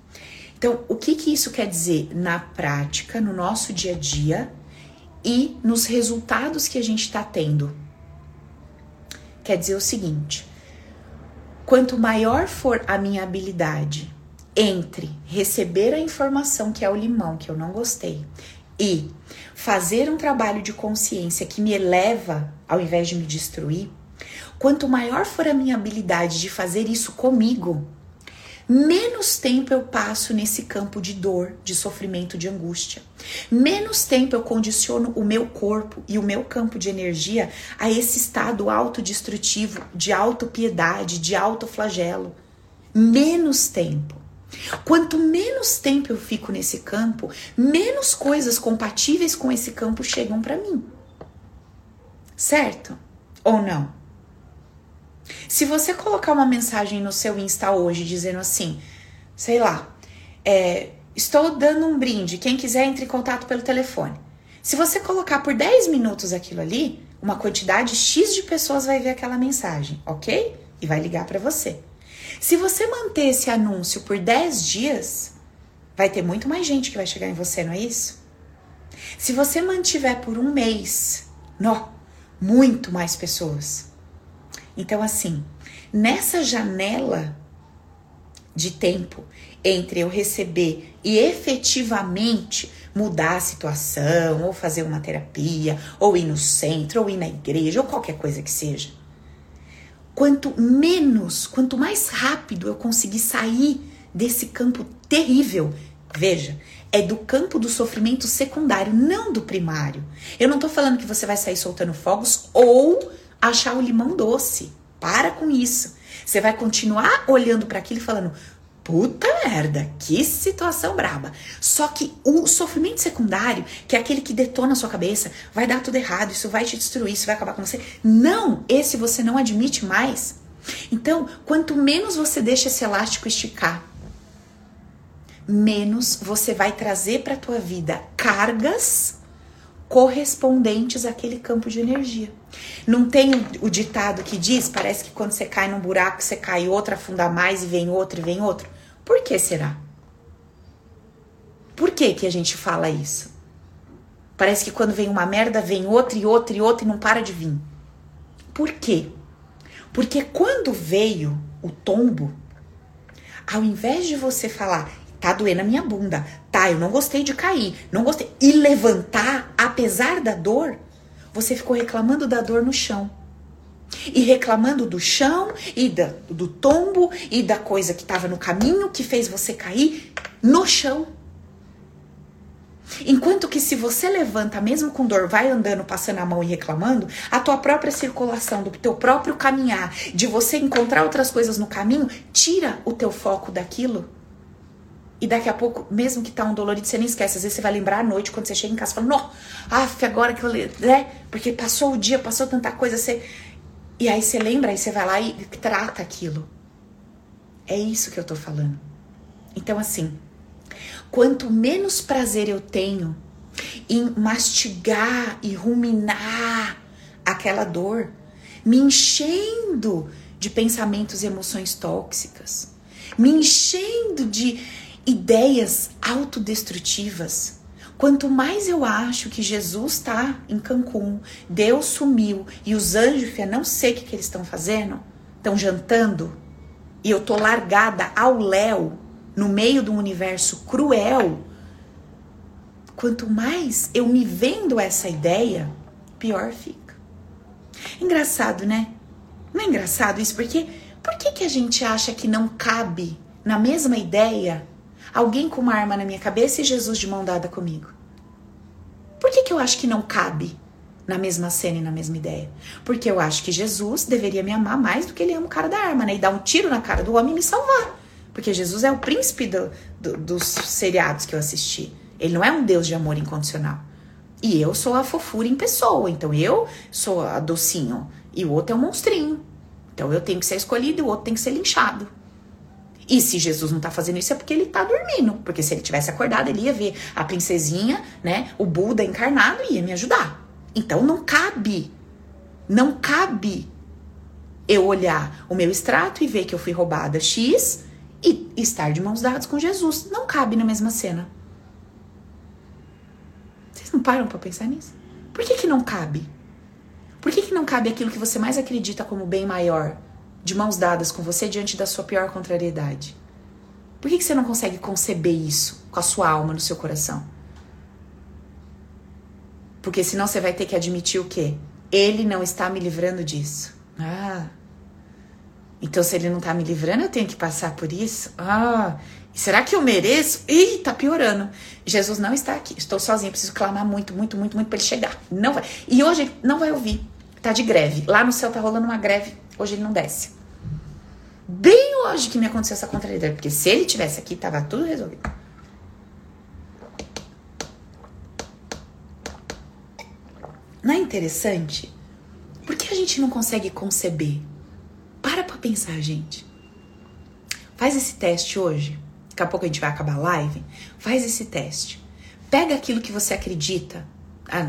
Então, o que que isso quer dizer na prática, no nosso dia a dia e nos resultados que a gente está tendo? Quer dizer o seguinte: quanto maior for a minha habilidade entre receber a informação que é o limão, que eu não gostei, e fazer um trabalho de consciência que me eleva ao invés de me destruir, quanto maior for a minha habilidade de fazer isso comigo, menos tempo eu passo nesse campo de dor, de sofrimento, de angústia. Menos tempo eu condiciono o meu corpo e o meu campo de energia a esse estado autodestrutivo, de autopiedade, de autoflagelo. Menos tempo. Quanto menos tempo eu fico nesse campo, menos coisas compatíveis com esse campo chegam para mim. Certo? Ou não? Se você colocar uma mensagem no seu Insta hoje dizendo assim, sei lá, é, estou dando um brinde, quem quiser entre em contato pelo telefone. Se você colocar por 10 minutos aquilo ali, uma quantidade X de pessoas vai ver aquela mensagem, ok? E vai ligar para você. Se você manter esse anúncio por 10 dias, vai ter muito mais gente que vai chegar em você, não é isso? Se você mantiver por um mês, nó, muito mais pessoas. Então, assim, nessa janela de tempo entre eu receber e efetivamente mudar a situação, ou fazer uma terapia, ou ir no centro, ou ir na igreja, ou qualquer coisa que seja. Quanto menos, quanto mais rápido eu conseguir sair desse campo terrível, veja, é do campo do sofrimento secundário, não do primário. Eu não tô falando que você vai sair soltando fogos ou achar o limão doce. Para com isso. Você vai continuar olhando para aquilo e falando: puta merda, que situação braba. Só que o sofrimento secundário, que é aquele que detona a sua cabeça, vai dar tudo errado, isso vai te destruir, isso vai acabar com você. Não, esse você não admite mais. Então, quanto menos você deixa esse elástico esticar, menos você vai trazer para tua vida cargas correspondentes àquele campo de energia. Não tem o, ditado que diz, parece que quando você cai num buraco, você cai outro, afunda mais e vem outro e vem outro. Por que será? Por que que a gente fala isso? Parece que quando vem uma merda, vem outra e outra e outra e não para de vir. Por quê? Porque quando veio o tombo, ao invés de você falar, tá doendo a minha bunda, tá, eu não gostei de cair, não gostei, e levantar, apesar da dor, você ficou reclamando da dor no chão. E reclamando do chão, e da, do tombo, e da coisa que estava no caminho que fez você cair no chão. Enquanto que se você levanta, mesmo com dor, vai andando, passando a mão e reclamando, a tua própria circulação, do teu próprio caminhar, de você encontrar outras coisas no caminho, tira o teu foco daquilo e daqui a pouco, mesmo que tá um dolorido, você nem esquece. Às vezes você vai lembrar à noite, quando você chega em casa, fala, não, af, agora que eu, né? Porque passou o dia, passou tanta coisa, você... E aí você lembra, aí você vai lá e trata aquilo. É isso que eu tô falando. Então, assim, quanto menos prazer eu tenho em mastigar e ruminar aquela dor, me enchendo de pensamentos e emoções tóxicas, me enchendo de ideias autodestrutivas. Quanto mais eu acho que Jesus está em Cancún, Deus sumiu e os anjos, filha, não sei o que, que eles estão fazendo, estão jantando, e eu tô largada ao léu, no meio de um universo cruel, quanto mais eu me vendo essa ideia, pior fica. Engraçado, né? Não é engraçado isso? Porque por que, que a gente acha que não cabe na mesma ideia alguém com uma arma na minha cabeça e Jesus de mão dada comigo? Por que, que eu acho que não cabe na mesma cena e na mesma ideia? Porque eu acho que Jesus deveria me amar mais do que ele ama o cara da arma, né? E dar um tiro na cara do homem e me salvar. Porque Jesus é o príncipe do, do, dos seriados que eu assisti. Ele não é um Deus de amor incondicional. E eu sou a fofura em pessoa. Então eu sou a docinho. E o outro é um monstrinho. Então eu tenho que ser escolhido e o outro tem que ser linchado. E se Jesus não tá fazendo isso é porque ele tá dormindo. Porque se ele tivesse acordado, ele ia ver a princesinha, né? O Buda encarnado e ia me ajudar. Então não cabe. Não cabe eu olhar o meu extrato e ver que eu fui roubada X e estar de mãos dadas com Jesus. Não cabe na mesma cena. Vocês não param para pensar nisso? Por que, que não cabe? Por que, que não cabe aquilo que você mais acredita como bem maior? De mãos dadas com você diante da sua pior contrariedade? Por que, que você não consegue conceber isso com a sua alma no seu coração? Porque senão você vai ter que admitir o quê? Ele não está me livrando disso. Ah. Então, se ele não está me livrando, eu tenho que passar por isso? Ah. Será que eu mereço? Ih, tá piorando. Jesus não está aqui. Estou sozinha, preciso clamar muito, muito, muito, muito para ele chegar. Não vai. E hoje não vai ouvir. Tá de greve. Lá no céu tá rolando uma greve. Hoje ele não desce. Bem hoje que me aconteceu essa contrariedade, porque se ele tivesse aqui, tava tudo resolvido. Não é interessante? Por que a gente não consegue conceber? Para pra pensar, gente. Faz esse teste hoje. Daqui a pouco a gente vai acabar a live. Faz esse teste. Pega aquilo que você acredita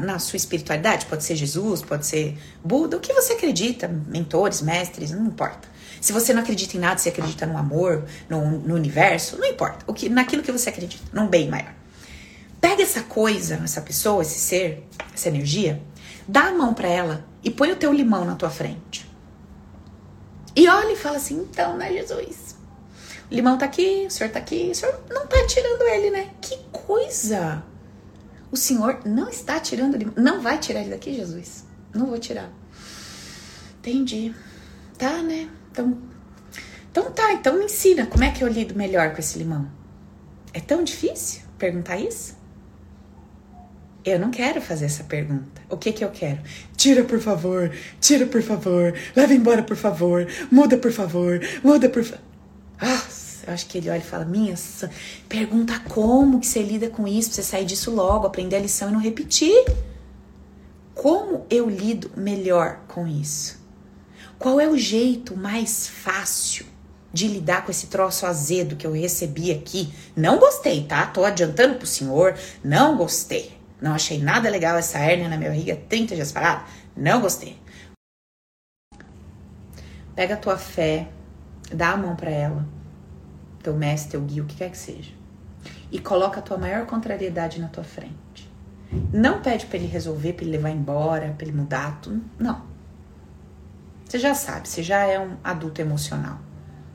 na sua espiritualidade, pode ser Jesus, pode ser Buda, o que você acredita, mentores, mestres, não importa. Se você não acredita em nada, se acredita no amor, no, no universo, não importa. O que, naquilo que você acredita, num bem maior. Pega essa coisa, essa pessoa, esse ser, essa energia, dá a mão para ela e põe o teu limão na tua frente. E olha e fala assim: então, né, Jesus? O limão tá aqui, o senhor tá aqui, o senhor não tá tirando ele, né? Que coisa! O senhor não está tirando limão. Não vai tirar ele daqui, Jesus? Não vou tirar. Entendi. Tá, né? Então, então tá, então me ensina como é que eu lido melhor com esse limão. É tão difícil perguntar isso? Eu não quero fazer essa pergunta. O que que eu quero? Tira, por favor. Tira, por favor. Leva embora, por favor. Muda, por favor. Muda, por favor. Nossa, eu acho que ele olha e fala: Minha, pergunta como que você lida com isso pra você sair disso logo, aprender a lição e não repetir. Como eu lido melhor com isso? Qual é o jeito mais fácil de lidar com esse troço azedo que eu recebi aqui? Não gostei, tá? Tô adiantando pro senhor, não gostei. Não achei nada legal essa hérnia na minha barriga 30 dias parada. Não gostei. Pega a tua fé, dá a mão para ela, teu mestre, teu guia, o que quer que seja, e coloca a tua maior contrariedade na tua frente. Não pede para ele resolver, para ele levar embora, para ele mudar, tudo. Não. Você já sabe, você já é um adulto emocional.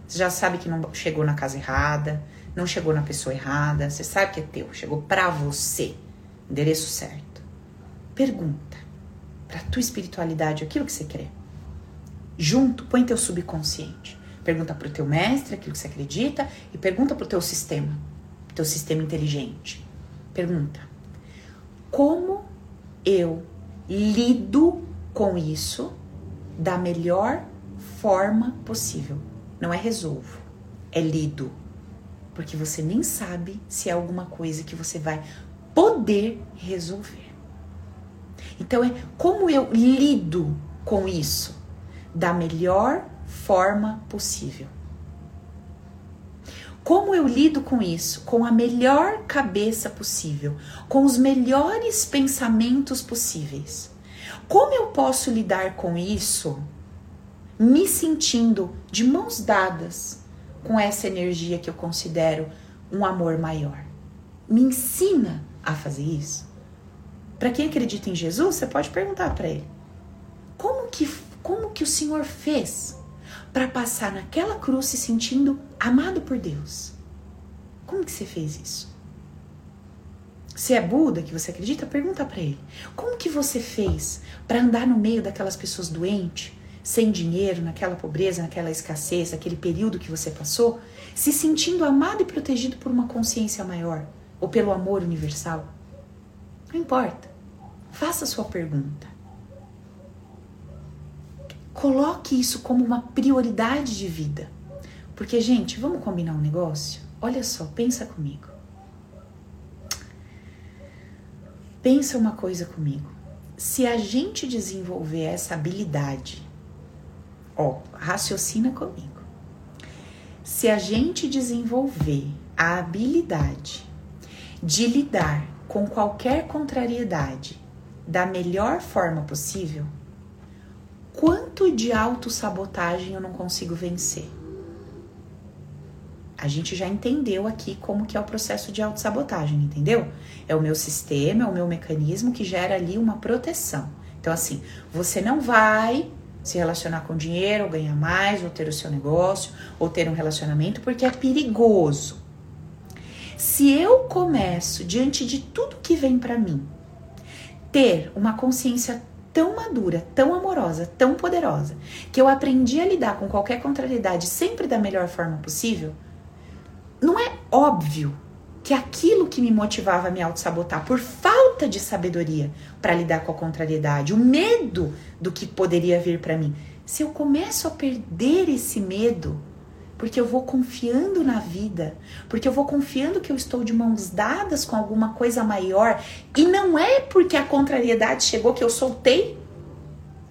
Você já sabe que não chegou na casa errada, não chegou na pessoa errada, você sabe que é teu, chegou para você, endereço certo. Pergunta para tua espiritualidade aquilo que você crê. Junto, põe teu subconsciente. Pergunta pro teu mestre aquilo que você acredita e pergunta pro teu sistema, teu sistema inteligente. Pergunta: como eu lido com isso da melhor forma possível. Não é resolvo, é lido. Porque você nem sabe se é alguma coisa que você vai poder resolver. Então é como eu lido com isso da melhor forma possível. Como eu lido com isso? Com a melhor cabeça possível, com os melhores pensamentos possíveis. Como eu posso lidar com isso me sentindo de mãos dadas com essa energia que eu considero um amor maior? Me ensina a fazer isso? Para quem acredita em Jesus, você pode perguntar para ele: como que, como que o Senhor fez para passar naquela cruz se sentindo amado por Deus? Como que você fez isso? Se é Buda que você acredita, pergunta para ele: como que você fez para andar no meio daquelas pessoas doentes, sem dinheiro, naquela pobreza, naquela escassez, naquele período que você passou, se sentindo amado e protegido por uma consciência maior ou pelo amor universal? Não importa. Faça a sua pergunta. Coloque isso como uma prioridade de vida. Porque, gente, vamos combinar um negócio? Olha só, pensa comigo. Pensa uma coisa comigo. Se a gente desenvolver essa habilidade, ó, raciocina comigo. Se a gente desenvolver a habilidade de lidar com qualquer contrariedade da melhor forma possível, quanto de autossabotagem eu não consigo vencer? A gente já entendeu aqui como que é o processo de autossabotagem, entendeu? É o meu sistema, é o meu mecanismo que gera ali uma proteção. Então, assim, você não vai se relacionar com dinheiro, ou ganhar mais, ou ter o seu negócio, ou ter um relacionamento, porque é perigoso. Se eu começo, diante de tudo que vem para mim, ter uma consciência tão madura, tão amorosa, tão poderosa, que eu aprendi a lidar com qualquer contrariedade sempre da melhor forma possível, não é óbvio que aquilo que me motivava a me auto-sabotar por falta de sabedoria para lidar com a contrariedade, o medo do que poderia vir para mim, se eu começo a perder esse medo, porque eu vou confiando na vida, porque eu vou confiando que eu estou de mãos dadas com alguma coisa maior, e não é porque a contrariedade chegou que eu soltei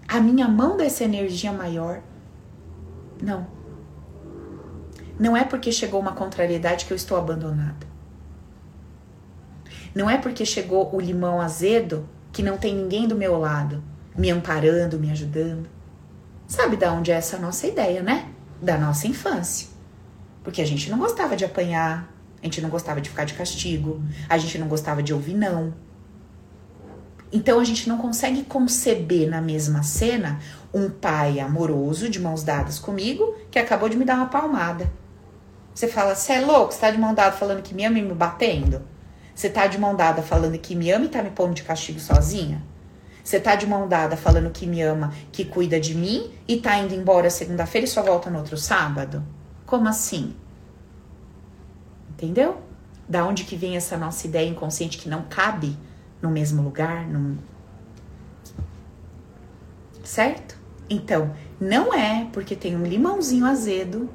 a minha mão dessa energia maior. Não. Não é porque chegou uma contrariedade que eu estou abandonada. Não é porque chegou o limão azedo que não tem ninguém do meu lado, me amparando, me ajudando. Sabe da onde é essa nossa ideia, né? Da nossa infância. Porque a gente não gostava de apanhar, a gente não gostava de ficar de castigo, a gente não gostava de ouvir não. Então a gente não consegue conceber na mesma cena um pai amoroso de mãos dadas comigo que acabou de me dar uma palmada. Você fala, você é louco? Você tá de mão dada falando que me ama e me batendo? Você tá de mão dada falando que me ama e tá me pondo de castigo sozinha? Você tá de mão dada falando que me ama, que cuida de mim e tá indo embora segunda-feira e só volta no outro sábado? Como assim? Entendeu? Da onde que vem essa nossa ideia inconsciente que não cabe no mesmo lugar, num... certo? Então, não é porque tem um limãozinho azedo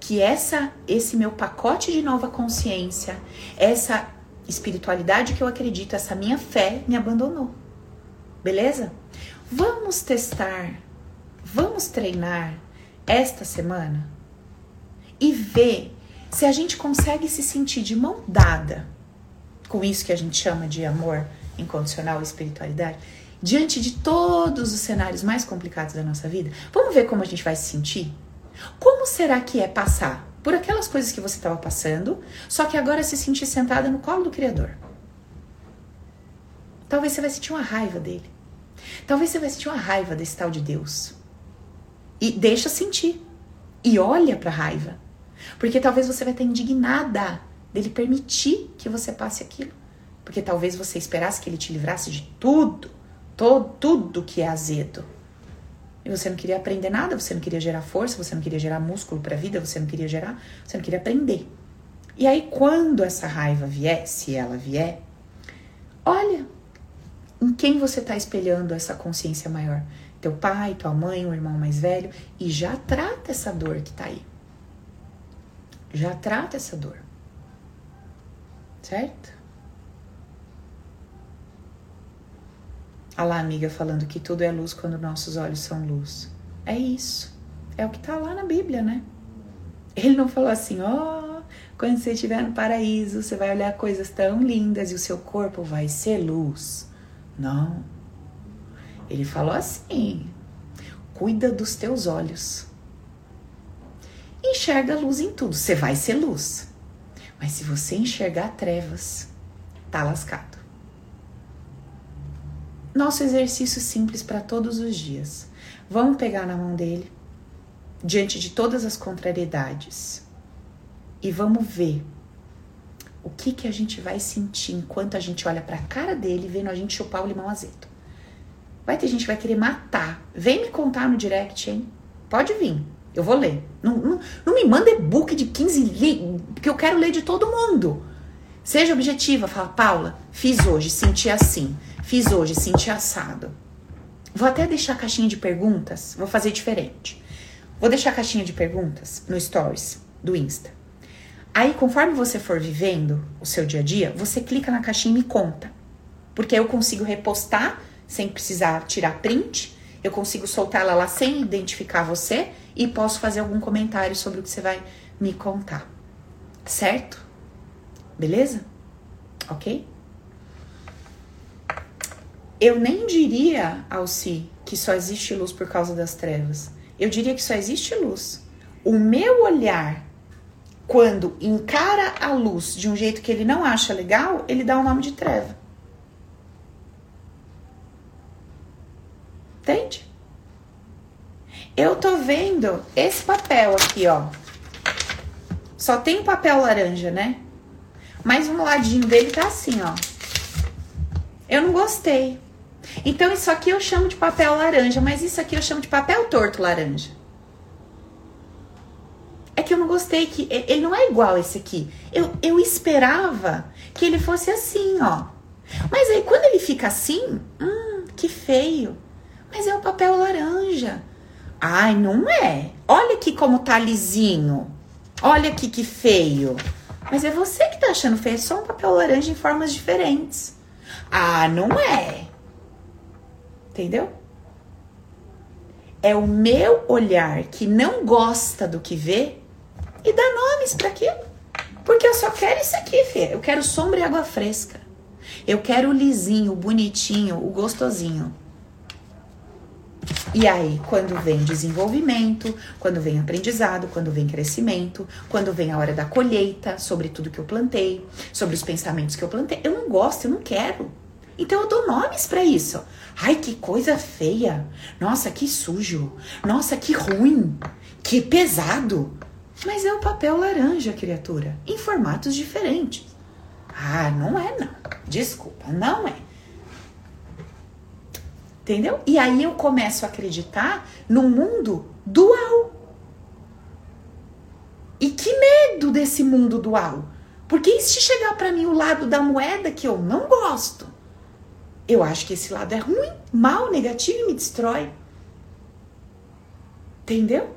que essa esse meu pacote de nova consciência, essa espiritualidade que eu acredito, essa minha fé me abandonou. Beleza? Vamos testar, vamos treinar esta semana e ver se a gente consegue se sentir de mão dada com isso que a gente chama de amor incondicional e espiritualidade, diante de todos os cenários mais complicados da nossa vida. Vamos ver como a gente vai se sentir? Como será que é passar por aquelas coisas que você estava passando, só que agora se sentir sentada no colo do Criador? Talvez você vai sentir uma raiva dele. Talvez você vai sentir uma raiva desse tal de Deus. E deixa sentir. E olha para a raiva. Porque talvez você vai estar indignada dele permitir que você passe aquilo. Porque talvez você esperasse que ele te livrasse de tudo, todo, tudo que é azedo. E você não queria aprender nada, você não queria gerar força, você não queria gerar músculo para a vida, você não queria gerar, você não queria aprender. E aí quando essa raiva vier, se ela vier, olha em quem você está espelhando essa consciência maior. Teu pai, tua mãe, o irmão mais velho, e já trata essa dor que está aí. Já trata essa dor. Certo? Olha lá, amiga, falando que tudo é luz quando nossos olhos são luz. É isso. É o que tá lá na Bíblia, né? Ele não falou assim, ó, oh, quando você estiver no paraíso, você vai olhar coisas tão lindas e o seu corpo vai ser luz. Não. Ele falou assim: cuida dos teus olhos enxerga luz em tudo. Você vai ser luz. Mas se você enxergar trevas, tá lascado. Nosso exercício simples para todos os dias. Vamos pegar na mão dele, diante de todas as contrariedades, e vamos ver o que que a gente vai sentir enquanto a gente olha para a cara dele vendo a gente chupar o limão azedo. Vai ter gente que vai querer matar. Vem me contar no direct, hein? Pode vir. Eu vou ler. Não, não, não me manda e-book de 15 livros, porque eu quero ler de todo mundo. Seja objetiva. Fala, Paula, fiz hoje, senti assim. Fiz hoje, senti assado. Vou até deixar a caixinha de perguntas. Vou fazer diferente. Vou deixar a caixinha de perguntas no Stories do Insta. Aí, conforme você for vivendo o seu dia a dia, você clica na caixinha e me conta. Porque eu consigo repostar sem precisar tirar print. Eu consigo soltar ela lá sem identificar você e posso fazer algum comentário sobre o que você vai me contar. Certo? Beleza? Ok? Eu nem diria, Alci, que só existe luz por causa das trevas. Eu diria que só existe luz. O meu olhar, quando encara a luz de um jeito que ele não acha legal, ele dá o nome de treva. Entende? Eu tô vendo esse papel aqui, ó. Só tem papel laranja, né? Mas um ladinho dele tá assim, ó. Eu não gostei. Então isso aqui eu chamo de papel laranja, mas isso aqui eu chamo de papel torto laranja. É que eu não gostei que ele não é igual esse aqui. Eu, eu esperava que ele fosse assim, ó. Mas aí quando ele fica assim, hum, que feio. Mas é o papel laranja. Ai, não é. Olha aqui como tá lisinho. Olha aqui que feio. Mas é você que tá achando feio. É só um papel laranja em formas diferentes. Ah, não é. Entendeu? É o meu olhar que não gosta do que vê e dá nomes para aquilo. Porque eu só quero isso aqui, filha. Eu quero sombra e água fresca. Eu quero o lisinho, o bonitinho, o gostosinho. E aí, quando vem desenvolvimento, quando vem aprendizado, quando vem crescimento, quando vem a hora da colheita, sobre tudo que eu plantei, sobre os pensamentos que eu plantei, eu não gosto, eu não quero. Então eu dou nomes para isso. Ai, que coisa feia. Nossa, que sujo. Nossa, que ruim. Que pesado. Mas é o papel laranja, criatura, em formatos diferentes. Ah, não é não. Desculpa, não é. Entendeu? E aí eu começo a acreditar no mundo dual. E que medo desse mundo dual. Porque e se chegar para mim o lado da moeda que eu não gosto? Eu acho que esse lado é ruim, mal, negativo e me destrói. Entendeu?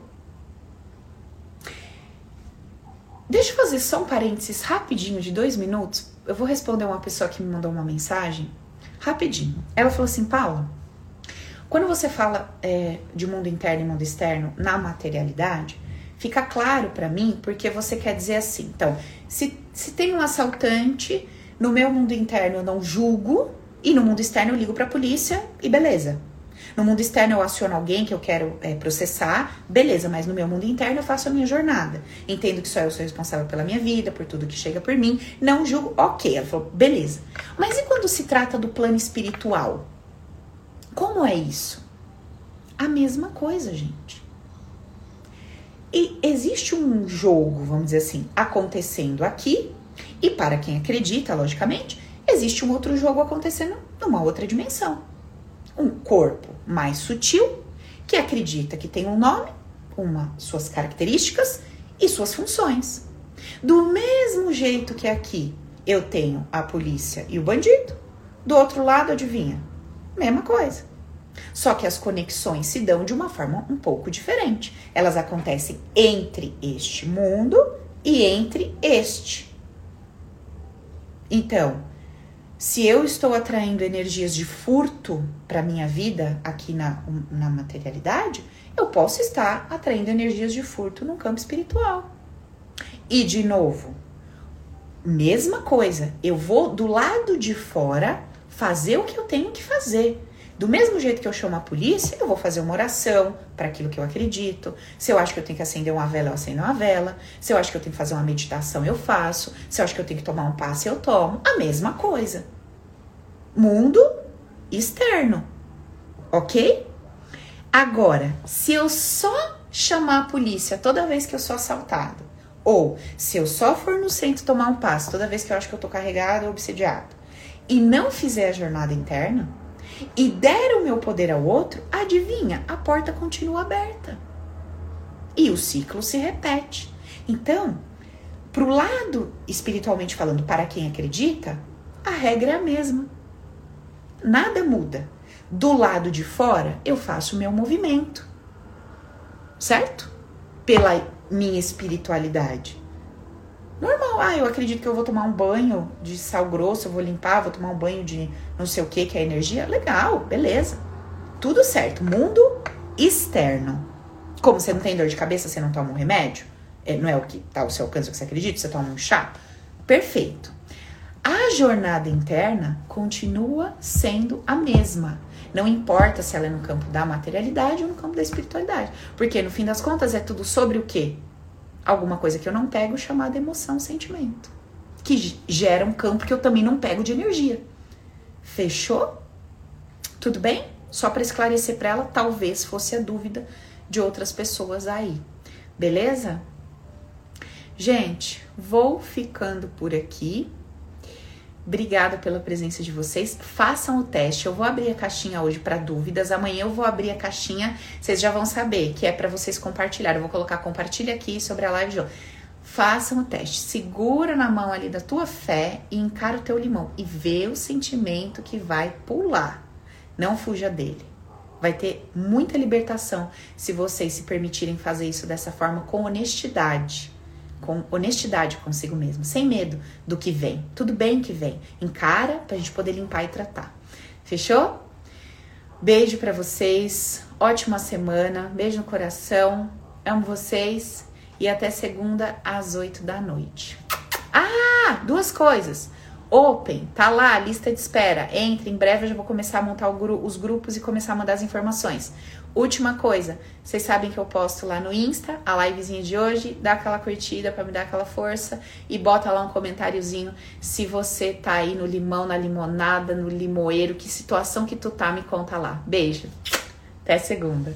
Deixa eu fazer só um parênteses rapidinho de dois minutos. Eu vou responder uma pessoa que me mandou uma mensagem rapidinho. Ela falou assim, Paula, quando você fala é, de mundo interno e mundo externo na materialidade, fica claro para mim porque você quer dizer assim. Então, se, se tem um assaltante, no meu mundo interno eu não julgo, e no mundo externo eu ligo para a polícia e beleza. No mundo externo eu aciono alguém que eu quero é, processar, beleza, mas no meu mundo interno eu faço a minha jornada. Entendo que só eu sou responsável pela minha vida, por tudo que chega por mim. Não julgo, ok. Ela falou, beleza. Mas e quando se trata do plano espiritual? Como é isso? A mesma coisa, gente. E existe um jogo, vamos dizer assim, acontecendo aqui, e para quem acredita, logicamente, existe um outro jogo acontecendo numa outra dimensão. Um corpo mais sutil que acredita que tem um nome, uma suas características e suas funções. Do mesmo jeito que aqui eu tenho a polícia e o bandido, do outro lado, adivinha? Mesma coisa. Só que as conexões se dão de uma forma um pouco diferente. Elas acontecem entre este mundo e entre este. Então, se eu estou atraindo energias de furto para minha vida aqui na, na materialidade, eu posso estar atraindo energias de furto no campo espiritual. E de novo, mesma coisa, eu vou do lado de fora fazer o que eu tenho que fazer. Do mesmo jeito que eu chamo a polícia, eu vou fazer uma oração para aquilo que eu acredito. Se eu acho que eu tenho que acender uma vela, eu acendo uma vela. Se eu acho que eu tenho que fazer uma meditação, eu faço. Se eu acho que eu tenho que tomar um passe, eu tomo. A mesma coisa. Mundo externo. Ok? Agora, se eu só chamar a polícia toda vez que eu sou assaltado, ou se eu só for no centro tomar um passo toda vez que eu acho que eu tô carregado ou obsediado, e não fizer a jornada interna, e der o meu poder ao outro, adivinha, a porta continua aberta. E o ciclo se repete. Então, pro lado espiritualmente falando, para quem acredita, a regra é a mesma. Nada muda. Do lado de fora, eu faço o meu movimento. Certo? Pela minha espiritualidade. Normal, ah, eu acredito que eu vou tomar um banho de sal grosso, eu vou limpar, vou tomar um banho de não sei o que, que é energia. Legal, beleza. Tudo certo. Mundo externo. Como você não tem dor de cabeça, você não toma um remédio? É, não é o que tá ao seu alcance, o que você acredita, você toma um chá? Perfeito. A jornada interna continua sendo a mesma. Não importa se ela é no campo da materialidade ou no campo da espiritualidade. Porque no fim das contas é tudo sobre o quê? Alguma coisa que eu não pego chamada emoção, sentimento. Que gera um campo que eu também não pego de energia. Fechou? Tudo bem? Só para esclarecer para ela, talvez fosse a dúvida de outras pessoas aí. Beleza? Gente, vou ficando por aqui. Obrigada pela presença de vocês. Façam o teste. Eu vou abrir a caixinha hoje para dúvidas. Amanhã eu vou abrir a caixinha. Vocês já vão saber que é para vocês compartilhar. Eu vou colocar compartilha aqui sobre a live de hoje. Façam o teste. Segura na mão ali da tua fé e encara o teu limão e vê o sentimento que vai pular. Não fuja dele. Vai ter muita libertação se vocês se permitirem fazer isso dessa forma com honestidade com honestidade consigo mesmo, sem medo do que vem. Tudo bem que vem. Encara pra gente poder limpar e tratar. Fechou? Beijo para vocês. Ótima semana. Beijo no coração. Amo vocês e até segunda às 8 da noite. Ah, duas coisas. Open, tá lá, a lista de espera. Entre, em breve eu já vou começar a montar gru os grupos e começar a mandar as informações. Última coisa, vocês sabem que eu posto lá no Insta a livezinha de hoje, dá aquela curtida para me dar aquela força e bota lá um comentáriozinho se você tá aí no limão, na limonada, no limoeiro, que situação que tu tá, me conta lá. Beijo. Até segunda.